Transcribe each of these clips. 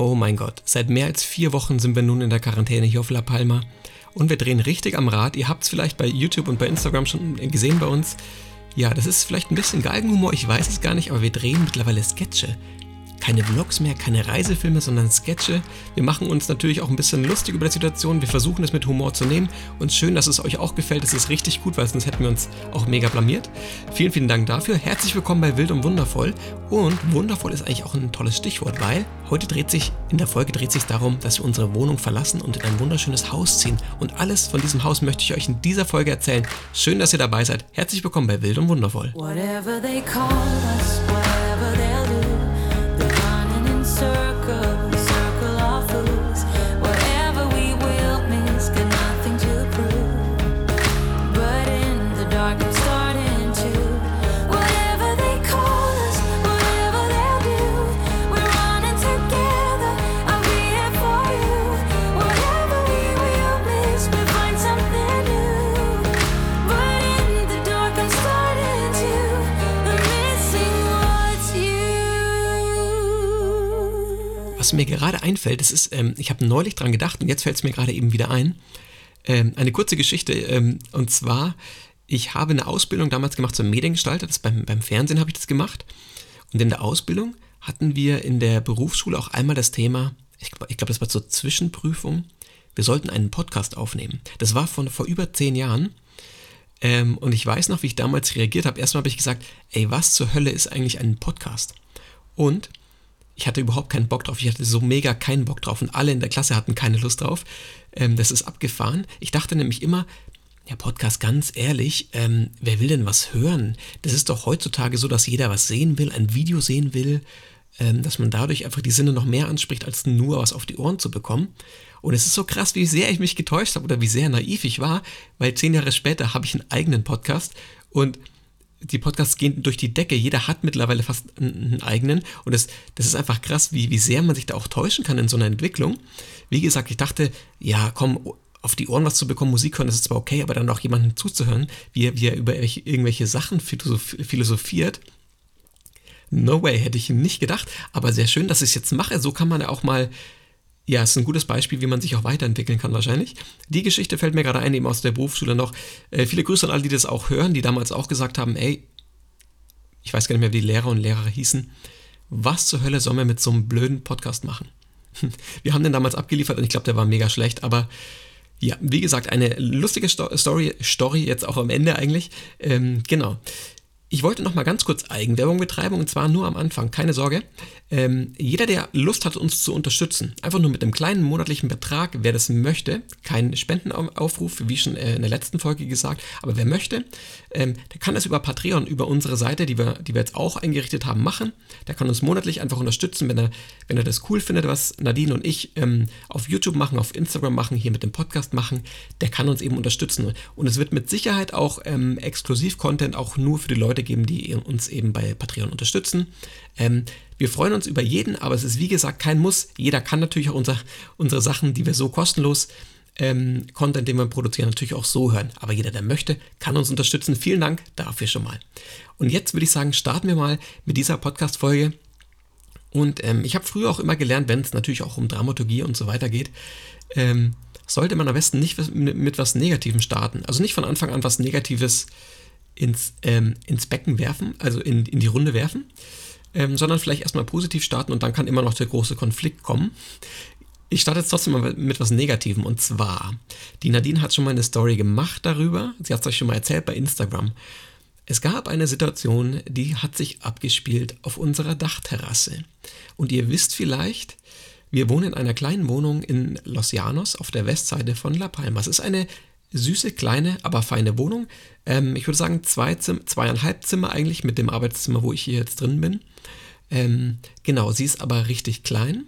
Oh mein Gott, seit mehr als vier Wochen sind wir nun in der Quarantäne hier auf La Palma und wir drehen richtig am Rad. Ihr habt es vielleicht bei YouTube und bei Instagram schon gesehen bei uns. Ja, das ist vielleicht ein bisschen Galgenhumor, ich weiß es gar nicht, aber wir drehen mittlerweile Sketche keine Vlogs mehr, keine Reisefilme, sondern Sketche. Wir machen uns natürlich auch ein bisschen lustig über die Situation. Wir versuchen es mit Humor zu nehmen. Und schön, dass es euch auch gefällt. Es ist richtig gut, weil sonst hätten wir uns auch mega blamiert. Vielen, vielen Dank dafür. Herzlich willkommen bei Wild und Wundervoll. Und wundervoll ist eigentlich auch ein tolles Stichwort, weil heute dreht sich, in der Folge dreht sich darum, dass wir unsere Wohnung verlassen und in ein wunderschönes Haus ziehen. Und alles von diesem Haus möchte ich euch in dieser Folge erzählen. Schön, dass ihr dabei seid. Herzlich willkommen bei Wild und Wundervoll. Whatever they call us, whatever was mir gerade einfällt, das ist, ähm, ich habe neulich dran gedacht und jetzt fällt es mir gerade eben wieder ein. Ähm, eine kurze Geschichte ähm, und zwar, ich habe eine Ausbildung damals gemacht zum Mediengestalter, das beim, beim Fernsehen habe ich das gemacht. Und in der Ausbildung hatten wir in der Berufsschule auch einmal das Thema, ich, ich glaube, das war zur Zwischenprüfung, wir sollten einen Podcast aufnehmen. Das war von vor über zehn Jahren. Ähm, und ich weiß noch, wie ich damals reagiert habe. Erstmal habe ich gesagt, ey, was zur Hölle ist eigentlich ein Podcast? Und ich hatte überhaupt keinen Bock drauf. Ich hatte so mega keinen Bock drauf und alle in der Klasse hatten keine Lust drauf. Ähm, das ist abgefahren. Ich dachte nämlich immer, ja, Podcast, ganz ehrlich, ähm, wer will denn was hören? Das ist doch heutzutage so, dass jeder was sehen will, ein Video sehen will, ähm, dass man dadurch einfach die Sinne noch mehr anspricht, als nur was auf die Ohren zu bekommen. Und es ist so krass, wie sehr ich mich getäuscht habe oder wie sehr naiv ich war, weil zehn Jahre später habe ich einen eigenen Podcast und die Podcasts gehen durch die Decke. Jeder hat mittlerweile fast einen eigenen. Und das, das ist einfach krass, wie, wie sehr man sich da auch täuschen kann in so einer Entwicklung. Wie gesagt, ich dachte, ja, komm, auf die Ohren was zu bekommen, Musik hören, das ist zwar okay, aber dann auch jemandem zuzuhören, wie wie er über irgendwelche Sachen philosophiert. No way, hätte ich nicht gedacht. Aber sehr schön, dass ich es jetzt mache. So kann man ja auch mal ja, ist ein gutes Beispiel, wie man sich auch weiterentwickeln kann wahrscheinlich. Die Geschichte fällt mir gerade ein, eben aus der Berufsschule noch. Äh, viele Grüße an alle, die das auch hören, die damals auch gesagt haben, ey, ich weiß gar nicht mehr, wie die Lehrer und Lehrer hießen, was zur Hölle sollen wir mit so einem blöden Podcast machen? Wir haben den damals abgeliefert und ich glaube, der war mega schlecht, aber ja, wie gesagt, eine lustige Story, Story jetzt auch am Ende eigentlich. Ähm, genau. Ich wollte noch mal ganz kurz Eigenwerbung betreiben und zwar nur am Anfang, keine Sorge. Ähm, jeder, der Lust hat, uns zu unterstützen, einfach nur mit einem kleinen monatlichen Betrag, wer das möchte, kein Spendenaufruf, wie schon äh, in der letzten Folge gesagt, aber wer möchte, ähm, der kann das über Patreon, über unsere Seite, die wir, die wir jetzt auch eingerichtet haben, machen. Der kann uns monatlich einfach unterstützen, wenn er, wenn er das cool findet, was Nadine und ich ähm, auf YouTube machen, auf Instagram machen, hier mit dem Podcast machen, der kann uns eben unterstützen. Und es wird mit Sicherheit auch ähm, Exklusiv-Content auch nur für die Leute Leute geben, die uns eben bei Patreon unterstützen. Ähm, wir freuen uns über jeden, aber es ist wie gesagt kein Muss. Jeder kann natürlich auch unser, unsere Sachen, die wir so kostenlos ähm, Content, den wir produzieren, natürlich auch so hören. Aber jeder, der möchte, kann uns unterstützen. Vielen Dank dafür schon mal. Und jetzt würde ich sagen, starten wir mal mit dieser Podcast-Folge. Und ähm, ich habe früher auch immer gelernt, wenn es natürlich auch um Dramaturgie und so weiter geht, ähm, sollte man am besten nicht mit, was Negativem starten. Also nicht von Anfang an was Negatives ins, ähm, ins Becken werfen, also in, in die Runde werfen, ähm, sondern vielleicht erstmal positiv starten und dann kann immer noch der große Konflikt kommen. Ich starte jetzt trotzdem mal mit was Negativem und zwar, die Nadine hat schon mal eine Story gemacht darüber, sie hat es euch schon mal erzählt bei Instagram. Es gab eine Situation, die hat sich abgespielt auf unserer Dachterrasse. Und ihr wisst vielleicht, wir wohnen in einer kleinen Wohnung in Los Llanos auf der Westseite von La Palma. Es ist eine süße, kleine, aber feine Wohnung. Ähm, ich würde sagen zwei Zimmer, zweieinhalb Zimmer eigentlich mit dem Arbeitszimmer, wo ich hier jetzt drin bin. Ähm, genau, sie ist aber richtig klein.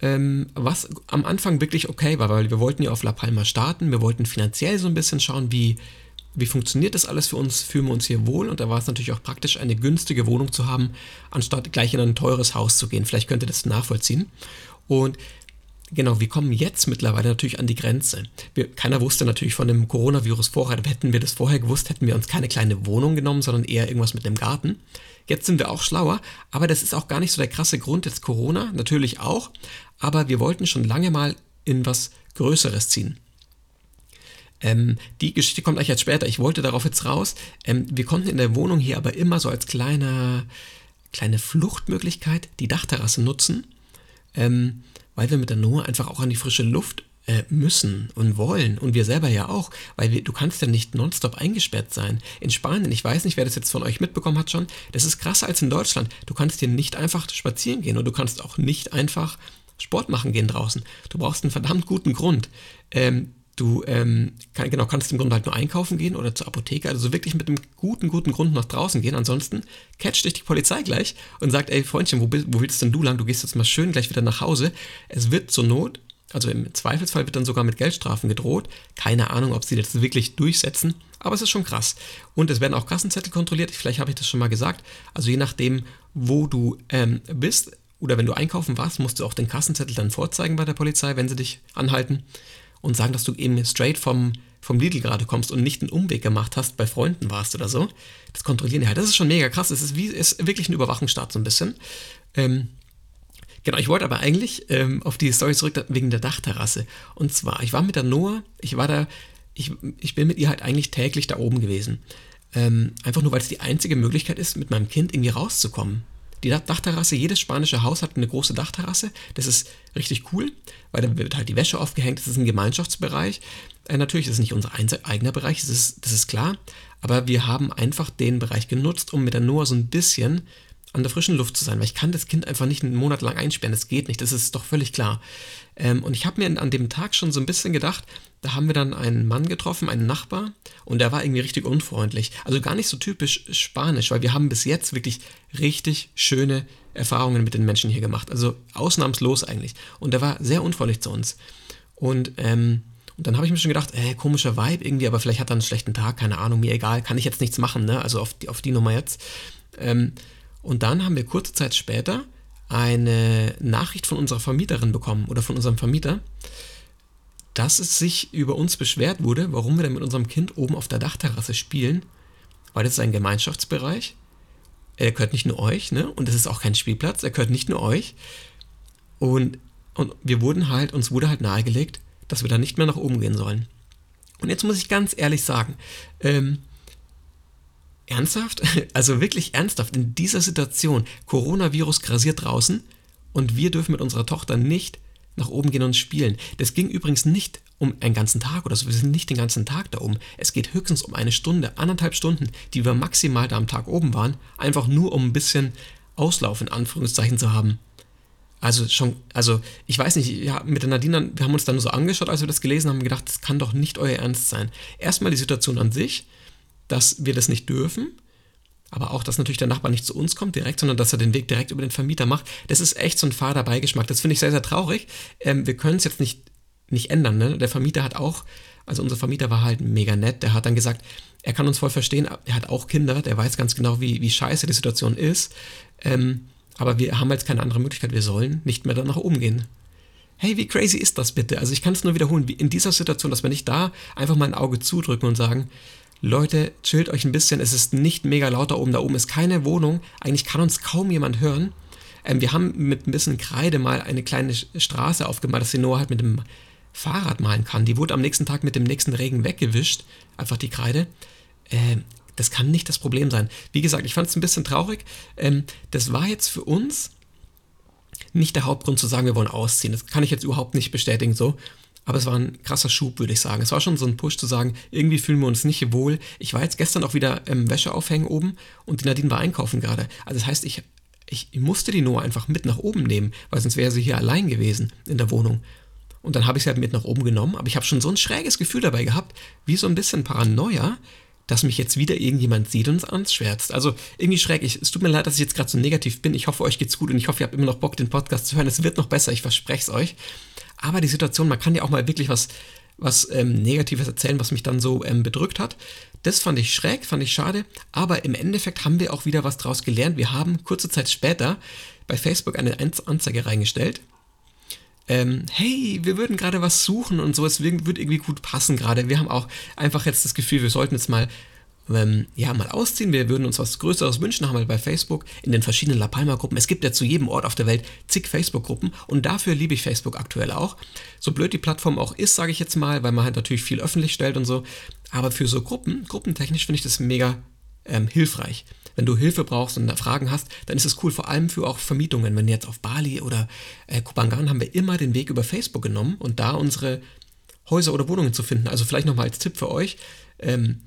Ähm, was am Anfang wirklich okay war, weil wir wollten ja auf La Palma starten, wir wollten finanziell so ein bisschen schauen, wie, wie funktioniert das alles für uns, fühlen wir uns hier wohl und da war es natürlich auch praktisch, eine günstige Wohnung zu haben, anstatt gleich in ein teures Haus zu gehen. Vielleicht könnt ihr das nachvollziehen. Und genau, wir kommen jetzt mittlerweile natürlich an die Grenze. Wir, keiner wusste natürlich von dem Coronavirus vorher. Hätten wir das vorher gewusst, hätten wir uns keine kleine Wohnung genommen, sondern eher irgendwas mit dem Garten. Jetzt sind wir auch schlauer, aber das ist auch gar nicht so der krasse Grund. Jetzt Corona, natürlich auch, aber wir wollten schon lange mal in was Größeres ziehen. Ähm, die Geschichte kommt eigentlich jetzt später. Ich wollte darauf jetzt raus. Ähm, wir konnten in der Wohnung hier aber immer so als kleiner, kleine Fluchtmöglichkeit die Dachterrasse nutzen, ähm, weil wir mit der Noah einfach auch an die frische Luft äh, müssen und wollen und wir selber ja auch, weil wir, du kannst ja nicht nonstop eingesperrt sein. In Spanien, ich weiß nicht, wer das jetzt von euch mitbekommen hat schon, das ist krasser als in Deutschland. Du kannst hier nicht einfach spazieren gehen und du kannst auch nicht einfach Sport machen gehen draußen. Du brauchst einen verdammt guten Grund. Ähm, du ähm, kann, genau, kannst im Grunde halt nur einkaufen gehen oder zur Apotheke, also wirklich mit einem guten, guten Grund nach draußen gehen. Ansonsten catcht dich die Polizei gleich und sagt, ey Freundchen, wo, wo willst denn du lang? Du gehst jetzt mal schön gleich wieder nach Hause. Es wird zur Not, also im Zweifelsfall wird dann sogar mit Geldstrafen gedroht. Keine Ahnung, ob sie das wirklich durchsetzen, aber es ist schon krass. Und es werden auch Kassenzettel kontrolliert, vielleicht habe ich das schon mal gesagt. Also je nachdem, wo du ähm, bist, oder wenn du einkaufen warst, musst du auch den Kassenzettel dann vorzeigen bei der Polizei, wenn sie dich anhalten und sagen, dass du eben straight vom, vom Lidl gerade kommst und nicht einen Umweg gemacht hast, bei Freunden warst oder so. Das kontrollieren die halt. Das ist schon mega krass. Es ist, ist wirklich ein Überwachungsstaat so ein bisschen. Ähm, genau, ich wollte aber eigentlich ähm, auf die Story zurück wegen der Dachterrasse. Und zwar, ich war mit der Noah, ich war da, ich, ich bin mit ihr halt eigentlich täglich da oben gewesen. Ähm, einfach nur, weil es die einzige Möglichkeit ist, mit meinem Kind irgendwie rauszukommen. Die Dachterrasse, jedes spanische Haus hat eine große Dachterrasse. Das ist richtig cool, weil da wird halt die Wäsche aufgehängt. Das ist ein Gemeinschaftsbereich. Äh, natürlich ist es nicht unser eigener Bereich, das ist, das ist klar. Aber wir haben einfach den Bereich genutzt, um mit der Noah so ein bisschen an der frischen Luft zu sein, weil ich kann das Kind einfach nicht einen Monat lang einsperren, das geht nicht, das ist doch völlig klar. Ähm, und ich habe mir an dem Tag schon so ein bisschen gedacht, da haben wir dann einen Mann getroffen, einen Nachbar, und der war irgendwie richtig unfreundlich. Also gar nicht so typisch spanisch, weil wir haben bis jetzt wirklich richtig schöne Erfahrungen mit den Menschen hier gemacht. Also ausnahmslos eigentlich. Und der war sehr unfreundlich zu uns. Und, ähm, und dann habe ich mir schon gedacht, äh, komischer Vibe irgendwie, aber vielleicht hat er einen schlechten Tag, keine Ahnung, mir egal, kann ich jetzt nichts machen, ne? Also auf die, auf die Nummer jetzt. Ähm, und dann haben wir kurze Zeit später eine Nachricht von unserer Vermieterin bekommen oder von unserem Vermieter, dass es sich über uns beschwert wurde, warum wir denn mit unserem Kind oben auf der Dachterrasse spielen, weil das ist ein Gemeinschaftsbereich. Er gehört nicht nur euch, ne? Und es ist auch kein Spielplatz, er gehört nicht nur euch. Und, und wir wurden halt, uns wurde halt nahegelegt, dass wir da nicht mehr nach oben gehen sollen. Und jetzt muss ich ganz ehrlich sagen, ähm, Ernsthaft? Also wirklich ernsthaft, in dieser Situation, Coronavirus grasiert draußen und wir dürfen mit unserer Tochter nicht nach oben gehen und spielen. Das ging übrigens nicht um einen ganzen Tag oder so, wir sind nicht den ganzen Tag da oben. Es geht höchstens um eine Stunde, anderthalb Stunden, die wir maximal da am Tag oben waren, einfach nur um ein bisschen Auslauf in Anführungszeichen zu haben. Also schon, also ich weiß nicht, ja, mit der Nadine, wir haben uns dann so angeschaut, als wir das gelesen haben, gedacht, das kann doch nicht euer Ernst sein. Erstmal die Situation an sich, dass wir das nicht dürfen, aber auch, dass natürlich der Nachbar nicht zu uns kommt direkt, sondern dass er den Weg direkt über den Vermieter macht. Das ist echt so ein fader Beigeschmack. Das finde ich sehr, sehr traurig. Ähm, wir können es jetzt nicht, nicht ändern. Ne? Der Vermieter hat auch, also unser Vermieter war halt mega nett. Der hat dann gesagt, er kann uns voll verstehen. Er hat auch Kinder. Der weiß ganz genau, wie, wie scheiße die Situation ist. Ähm, aber wir haben jetzt keine andere Möglichkeit. Wir sollen nicht mehr da nach oben gehen. Hey, wie crazy ist das bitte? Also ich kann es nur wiederholen, wie in dieser Situation, dass wir nicht da einfach mal ein Auge zudrücken und sagen, Leute, chillt euch ein bisschen, es ist nicht mega laut da oben, da oben ist keine Wohnung, eigentlich kann uns kaum jemand hören. Ähm, wir haben mit ein bisschen Kreide mal eine kleine Straße aufgemalt, dass sie Noah halt mit dem Fahrrad malen kann. Die wurde am nächsten Tag mit dem nächsten Regen weggewischt, einfach die Kreide. Ähm, das kann nicht das Problem sein. Wie gesagt, ich fand es ein bisschen traurig. Ähm, das war jetzt für uns nicht der Hauptgrund zu sagen, wir wollen ausziehen. Das kann ich jetzt überhaupt nicht bestätigen so. Aber es war ein krasser Schub, würde ich sagen. Es war schon so ein Push zu sagen, irgendwie fühlen wir uns nicht wohl. Ich war jetzt gestern auch wieder ähm, Wäsche aufhängen oben und die Nadine war einkaufen gerade. Also das heißt, ich, ich musste die Noah einfach mit nach oben nehmen, weil sonst wäre sie hier allein gewesen in der Wohnung. Und dann habe ich sie halt mit nach oben genommen, aber ich habe schon so ein schräges Gefühl dabei gehabt, wie so ein bisschen Paranoia, dass mich jetzt wieder irgendjemand sieht und anschwärzt. Also irgendwie schräg. Ich, es tut mir leid, dass ich jetzt gerade so negativ bin. Ich hoffe, euch geht's gut und ich hoffe, ihr habt immer noch Bock, den Podcast zu hören. Es wird noch besser, ich verspreche es euch. Aber die Situation, man kann ja auch mal wirklich was, was ähm, Negatives erzählen, was mich dann so ähm, bedrückt hat. Das fand ich schräg, fand ich schade, aber im Endeffekt haben wir auch wieder was draus gelernt. Wir haben kurze Zeit später bei Facebook eine Anzeige reingestellt, ähm, hey, wir würden gerade was suchen und so, es wird irgendwie gut passen gerade. Wir haben auch einfach jetzt das Gefühl, wir sollten jetzt mal ähm, ja, mal ausziehen. Wir würden uns was Größeres wünschen, haben wir bei Facebook in den verschiedenen La Palma-Gruppen. Es gibt ja zu jedem Ort auf der Welt zig Facebook-Gruppen und dafür liebe ich Facebook aktuell auch. So blöd die Plattform auch ist, sage ich jetzt mal, weil man halt natürlich viel öffentlich stellt und so. Aber für so Gruppen, gruppentechnisch finde ich das mega ähm, hilfreich. Wenn du Hilfe brauchst und Fragen hast, dann ist es cool, vor allem für auch Vermietungen. Wenn jetzt auf Bali oder äh, Kupangan haben wir immer den Weg über Facebook genommen und da unsere Häuser oder Wohnungen zu finden. Also vielleicht nochmal als Tipp für euch. Ähm,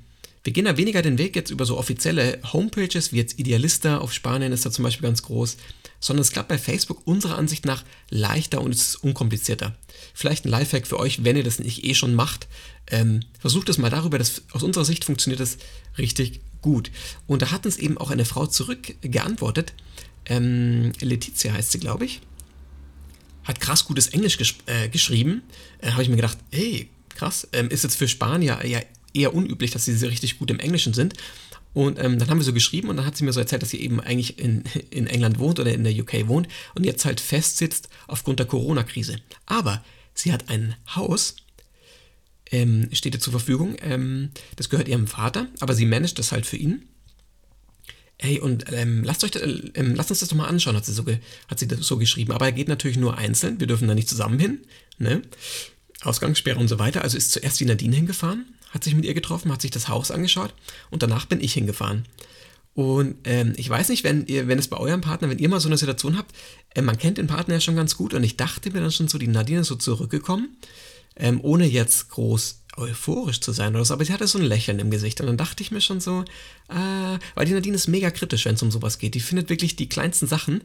wir gehen da weniger den Weg jetzt über so offizielle Homepages, wie jetzt Idealista auf Spanien ist da zum Beispiel ganz groß, sondern es klappt bei Facebook unserer Ansicht nach leichter und es ist unkomplizierter. Vielleicht ein Lifehack für euch, wenn ihr das nicht eh schon macht. Ähm, versucht es mal darüber, dass aus unserer Sicht funktioniert das richtig gut. Und da hat uns eben auch eine Frau zurückgeantwortet. Ähm, Letizia heißt sie, glaube ich. Hat krass gutes Englisch gesch äh, geschrieben. Äh, habe ich mir gedacht, hey, krass, ähm, ist jetzt für Spanier ja eher unüblich, dass sie richtig gut im Englischen sind. Und ähm, dann haben wir so geschrieben und dann hat sie mir so erzählt, dass sie eben eigentlich in, in England wohnt oder in der UK wohnt und jetzt halt festsitzt aufgrund der Corona-Krise. Aber sie hat ein Haus ähm, steht ihr zur Verfügung. Ähm, das gehört ihrem Vater, aber sie managt das halt für ihn. Hey, und ähm, lasst, euch, äh, lasst uns das doch mal anschauen, hat sie, so hat sie das so geschrieben. Aber er geht natürlich nur einzeln, wir dürfen da nicht zusammen hin. Ne? Ausgangssperre und so weiter. Also ist zuerst die Nadine hingefahren, hat sich mit ihr getroffen, hat sich das Haus angeschaut und danach bin ich hingefahren. Und ähm, ich weiß nicht, wenn ihr, wenn es bei eurem Partner, wenn ihr mal so eine Situation habt, äh, man kennt den Partner ja schon ganz gut und ich dachte mir dann schon so, die Nadine ist so zurückgekommen ähm, ohne jetzt groß euphorisch zu sein oder so, aber sie hatte so ein Lächeln im Gesicht und dann dachte ich mir schon so, äh, weil die Nadine ist mega kritisch, wenn es um sowas geht. Die findet wirklich die kleinsten Sachen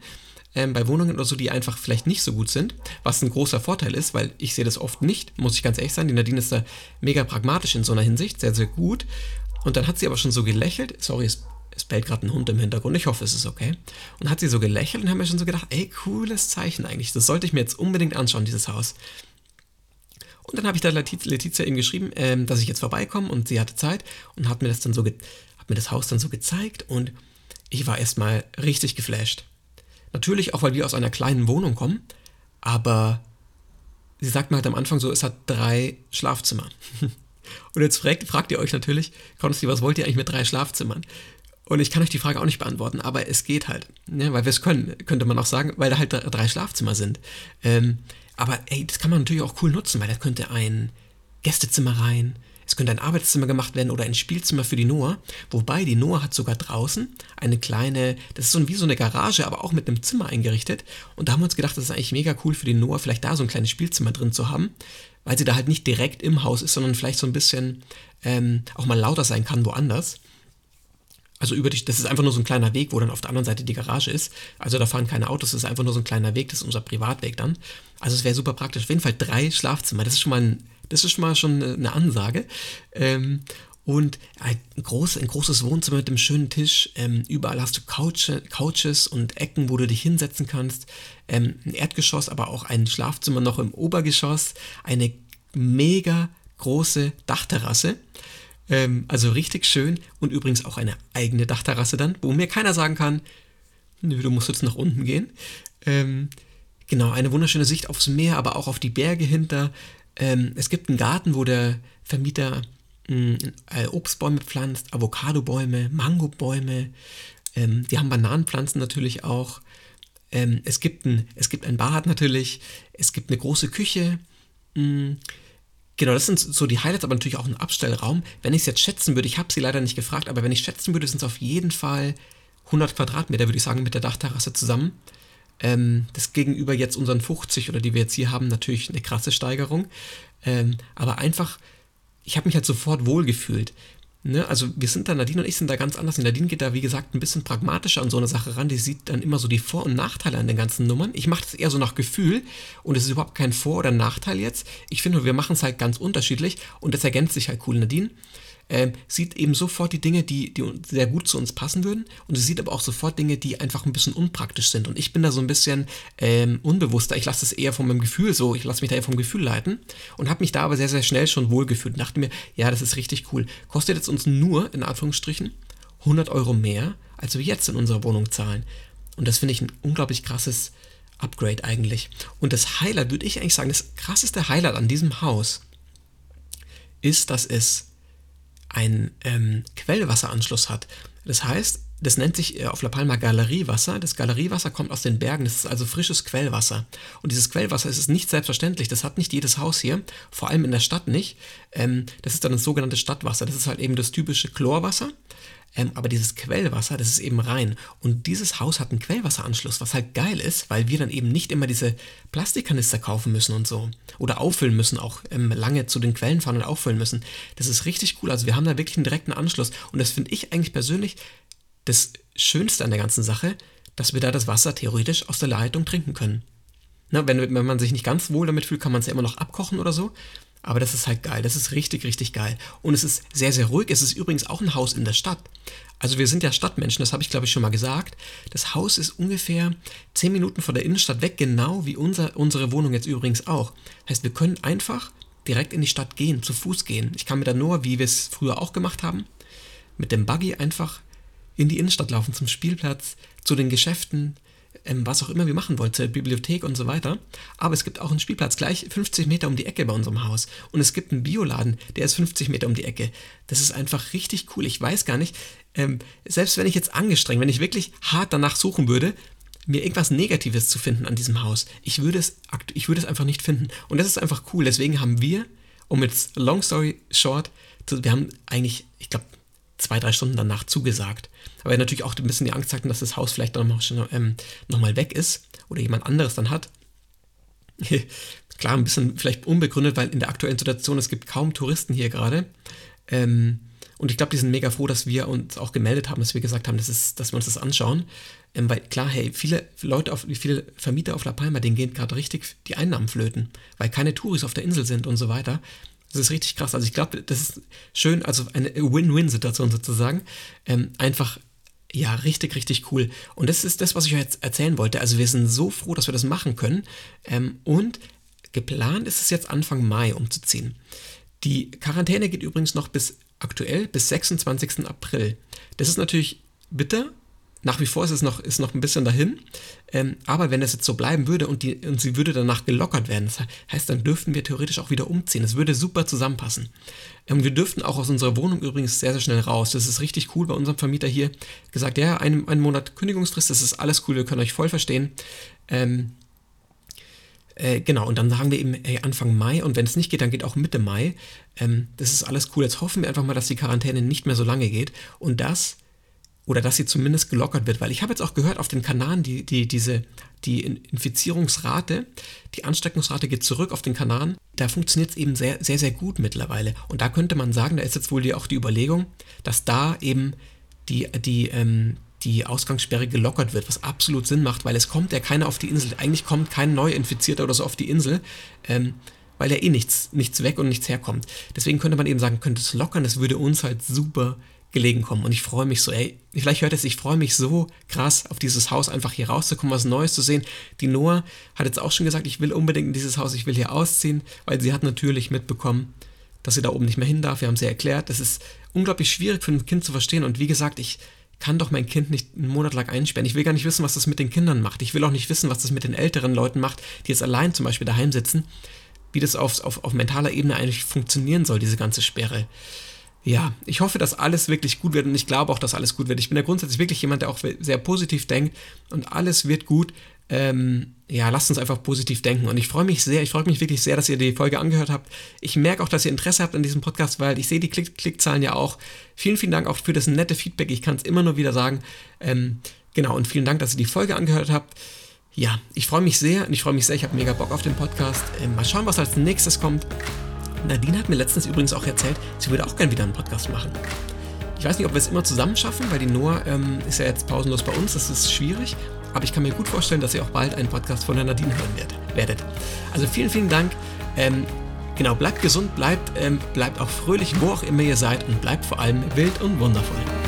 ähm, bei Wohnungen oder so, die einfach vielleicht nicht so gut sind, was ein großer Vorteil ist, weil ich sehe das oft nicht, muss ich ganz ehrlich sein. Die Nadine ist da mega pragmatisch in so einer Hinsicht, sehr, sehr gut. Und dann hat sie aber schon so gelächelt, sorry, es, es bellt gerade ein Hund im Hintergrund, ich hoffe, es ist okay. Und hat sie so gelächelt und haben mir schon so gedacht, ey, cooles Zeichen eigentlich, das sollte ich mir jetzt unbedingt anschauen, dieses Haus. Und dann habe ich da Letizia eben geschrieben, ähm, dass ich jetzt vorbeikomme und sie hatte Zeit und hat mir das dann so, hat mir das Haus dann so gezeigt und ich war erstmal richtig geflasht. Natürlich auch, weil wir aus einer kleinen Wohnung kommen, aber sie sagt mir halt am Anfang so, es hat drei Schlafzimmer. und jetzt fragt, fragt ihr euch natürlich, Konsti, was wollt ihr eigentlich mit drei Schlafzimmern? Und ich kann euch die Frage auch nicht beantworten, aber es geht halt. Ne? Weil wir es können, könnte man auch sagen, weil da halt drei Schlafzimmer sind. Ähm, aber ey, das kann man natürlich auch cool nutzen, weil da könnte ein Gästezimmer rein, es könnte ein Arbeitszimmer gemacht werden oder ein Spielzimmer für die Noah. Wobei die Noah hat sogar draußen eine kleine, das ist so wie so eine Garage, aber auch mit einem Zimmer eingerichtet. Und da haben wir uns gedacht, das ist eigentlich mega cool für die Noah, vielleicht da so ein kleines Spielzimmer drin zu haben, weil sie da halt nicht direkt im Haus ist, sondern vielleicht so ein bisschen ähm, auch mal lauter sein kann woanders. Also über dich, das ist einfach nur so ein kleiner Weg, wo dann auf der anderen Seite die Garage ist. Also da fahren keine Autos, das ist einfach nur so ein kleiner Weg, das ist unser Privatweg dann. Also es wäre super praktisch. Auf jeden Fall drei Schlafzimmer, das ist schon mal, ein, das ist schon, mal schon eine Ansage. Ähm, und ein, groß, ein großes Wohnzimmer mit einem schönen Tisch. Ähm, überall hast du Couch, Couches und Ecken, wo du dich hinsetzen kannst. Ähm, ein Erdgeschoss, aber auch ein Schlafzimmer noch im Obergeschoss. Eine mega große Dachterrasse. Ähm, also richtig schön und übrigens auch eine eigene Dachterrasse dann, wo mir keiner sagen kann, nö, du musst jetzt nach unten gehen. Ähm, genau, eine wunderschöne Sicht aufs Meer, aber auch auf die Berge hinter. Ähm, es gibt einen Garten, wo der Vermieter mh, äh, Obstbäume pflanzt, Avocadobäume, Mangobäume. Ähm, die haben Bananenpflanzen natürlich auch. Ähm, es, gibt ein, es gibt ein Bad natürlich. Es gibt eine große Küche. Mh, Genau, das sind so die Highlights, aber natürlich auch ein Abstellraum. Wenn ich es jetzt schätzen würde, ich habe sie leider nicht gefragt, aber wenn ich schätzen würde, sind es auf jeden Fall 100 Quadratmeter, würde ich sagen, mit der Dachterrasse zusammen. Ähm, das gegenüber jetzt unseren 50 oder die wir jetzt hier haben, natürlich eine krasse Steigerung. Ähm, aber einfach, ich habe mich halt sofort wohlgefühlt. Ne, also wir sind da, Nadine und ich sind da ganz anders. Nadine geht da, wie gesagt, ein bisschen pragmatischer an so eine Sache ran. Die sieht dann immer so die Vor- und Nachteile an den ganzen Nummern. Ich mache das eher so nach Gefühl und es ist überhaupt kein Vor- oder Nachteil jetzt. Ich finde, wir machen es halt ganz unterschiedlich und das ergänzt sich halt cool. Nadine ähm, sieht eben sofort die Dinge, die, die sehr gut zu uns passen würden. Und sie sieht aber auch sofort Dinge, die einfach ein bisschen unpraktisch sind. Und ich bin da so ein bisschen ähm, unbewusster. Ich lasse es eher von meinem Gefühl so, ich lasse mich da eher vom Gefühl leiten und habe mich da aber sehr, sehr schnell schon wohlgefühlt und dachte mir, ja, das ist richtig cool. Kostet jetzt uns nur, in Anführungsstrichen, 100 Euro mehr, als wir jetzt in unserer Wohnung zahlen. Und das finde ich ein unglaublich krasses Upgrade eigentlich. Und das Highlight, würde ich eigentlich sagen, das krasseste Highlight an diesem Haus ist, dass es einen ähm, Quellwasseranschluss hat. Das heißt, das nennt sich äh, auf La Palma Galeriewasser. Das Galeriewasser kommt aus den Bergen, das ist also frisches Quellwasser. Und dieses Quellwasser ist nicht selbstverständlich, das hat nicht jedes Haus hier, vor allem in der Stadt nicht. Ähm, das ist dann das sogenannte Stadtwasser, das ist halt eben das typische Chlorwasser. Ähm, aber dieses Quellwasser, das ist eben rein. Und dieses Haus hat einen Quellwasseranschluss, was halt geil ist, weil wir dann eben nicht immer diese Plastikkanister kaufen müssen und so. Oder auffüllen müssen, auch ähm, lange zu den Quellen fahren und auffüllen müssen. Das ist richtig cool. Also wir haben da wirklich einen direkten Anschluss. Und das finde ich eigentlich persönlich das Schönste an der ganzen Sache, dass wir da das Wasser theoretisch aus der Leitung trinken können. Na, wenn, wenn man sich nicht ganz wohl damit fühlt, kann man es ja immer noch abkochen oder so. Aber das ist halt geil. Das ist richtig, richtig geil. Und es ist sehr, sehr ruhig. Es ist übrigens auch ein Haus in der Stadt. Also wir sind ja Stadtmenschen, das habe ich glaube ich schon mal gesagt. Das Haus ist ungefähr 10 Minuten von der Innenstadt weg, genau wie unser, unsere Wohnung jetzt übrigens auch. Heißt, wir können einfach direkt in die Stadt gehen, zu Fuß gehen. Ich kann mit der Noah, wie wir es früher auch gemacht haben, mit dem Buggy einfach in die Innenstadt laufen, zum Spielplatz, zu den Geschäften, was auch immer wir machen wollen, zur Bibliothek und so weiter. Aber es gibt auch einen Spielplatz gleich 50 Meter um die Ecke bei unserem Haus. Und es gibt einen Bioladen, der ist 50 Meter um die Ecke. Das ist einfach richtig cool. Ich weiß gar nicht, ähm, selbst wenn ich jetzt angestrengt, wenn ich wirklich hart danach suchen würde, mir irgendwas Negatives zu finden an diesem Haus, ich würde es, ich würde es einfach nicht finden. Und das ist einfach cool. Deswegen haben wir, um jetzt long story short, wir haben eigentlich, ich glaube, zwei, drei Stunden danach zugesagt. Aber wir natürlich auch ein bisschen die Angst hatten, dass das Haus vielleicht nochmal ähm, noch weg ist oder jemand anderes dann hat. Klar, ein bisschen vielleicht unbegründet, weil in der aktuellen Situation es gibt kaum Touristen hier gerade. Ähm, und ich glaube, die sind mega froh, dass wir uns auch gemeldet haben, dass wir gesagt haben, das ist, dass wir uns das anschauen. Ähm, weil klar, hey, viele Leute, auf, viele Vermieter auf La Palma, denen gehen gerade richtig die Einnahmen flöten, weil keine Touris auf der Insel sind und so weiter. Das ist richtig krass. Also ich glaube, das ist schön, also eine Win-Win-Situation sozusagen. Ähm, einfach, ja, richtig, richtig cool. Und das ist das, was ich euch jetzt erzählen wollte. Also wir sind so froh, dass wir das machen können. Ähm, und geplant ist es jetzt Anfang Mai umzuziehen. Die Quarantäne geht übrigens noch bis aktuell bis 26. April. Das ist natürlich bitter, nach wie vor ist es noch, ist noch ein bisschen dahin. Ähm, aber wenn es jetzt so bleiben würde und, die, und sie würde danach gelockert werden, das heißt, dann dürften wir theoretisch auch wieder umziehen. Das würde super zusammenpassen. Ähm, wir dürften auch aus unserer Wohnung übrigens sehr, sehr schnell raus. Das ist richtig cool bei unserem Vermieter hier. Gesagt, ja, ein, ein Monat Kündigungsfrist, das ist alles cool, wir können euch voll verstehen. Ähm, äh, genau, und dann sagen wir eben ey, Anfang Mai und wenn es nicht geht, dann geht auch Mitte Mai. Ähm, das ist alles cool. Jetzt hoffen wir einfach mal, dass die Quarantäne nicht mehr so lange geht und das oder dass sie zumindest gelockert wird, weil ich habe jetzt auch gehört auf den Kanaren, die, die, diese, die Infizierungsrate, die Ansteckungsrate geht zurück auf den Kanaren. Da funktioniert es eben sehr, sehr, sehr gut mittlerweile. Und da könnte man sagen, da ist jetzt wohl die, auch die Überlegung, dass da eben die, die, ähm, die Ausgangssperre gelockert wird, was absolut Sinn macht, weil es kommt ja keiner auf die Insel. Eigentlich kommt kein Neuinfizierter oder so auf die Insel. Ähm, weil ja eh nichts, nichts weg und nichts herkommt. Deswegen könnte man eben sagen, könnte es lockern, das würde uns halt super gelegen kommen. Und ich freue mich so, ey, vielleicht hört es, ich freue mich so krass auf dieses Haus, einfach hier rauszukommen, was Neues zu sehen. Die Noah hat jetzt auch schon gesagt, ich will unbedingt in dieses Haus, ich will hier ausziehen, weil sie hat natürlich mitbekommen, dass sie da oben nicht mehr hin darf. Wir haben sie erklärt. Das ist unglaublich schwierig für ein Kind zu verstehen. Und wie gesagt, ich kann doch mein Kind nicht einen Monat lang einsperren. Ich will gar nicht wissen, was das mit den Kindern macht. Ich will auch nicht wissen, was das mit den älteren Leuten macht, die jetzt allein zum Beispiel daheim sitzen. Wie das auf, auf, auf mentaler Ebene eigentlich funktionieren soll, diese ganze Sperre ja, ich hoffe, dass alles wirklich gut wird und ich glaube auch, dass alles gut wird. Ich bin ja grundsätzlich wirklich jemand, der auch sehr positiv denkt und alles wird gut. Ähm, ja, lasst uns einfach positiv denken. Und ich freue mich sehr, ich freue mich wirklich sehr, dass ihr die Folge angehört habt. Ich merke auch, dass ihr Interesse habt an diesem Podcast, weil ich sehe die Klick Klickzahlen ja auch. Vielen, vielen Dank auch für das nette Feedback. Ich kann es immer nur wieder sagen. Ähm, genau, und vielen Dank, dass ihr die Folge angehört habt. Ja, ich freue mich sehr und ich freue mich sehr. Ich habe mega Bock auf den Podcast. Ähm, mal schauen, was als nächstes kommt. Nadine hat mir letztens übrigens auch erzählt, sie würde auch gerne wieder einen Podcast machen. Ich weiß nicht, ob wir es immer zusammen schaffen, weil die Noah ähm, ist ja jetzt pausenlos bei uns, das ist schwierig. Aber ich kann mir gut vorstellen, dass ihr auch bald einen Podcast von der Nadine hören werdet. Also vielen, vielen Dank. Ähm, genau, bleibt gesund, bleibt, ähm, bleibt auch fröhlich, wo auch immer ihr seid und bleibt vor allem wild und wundervoll.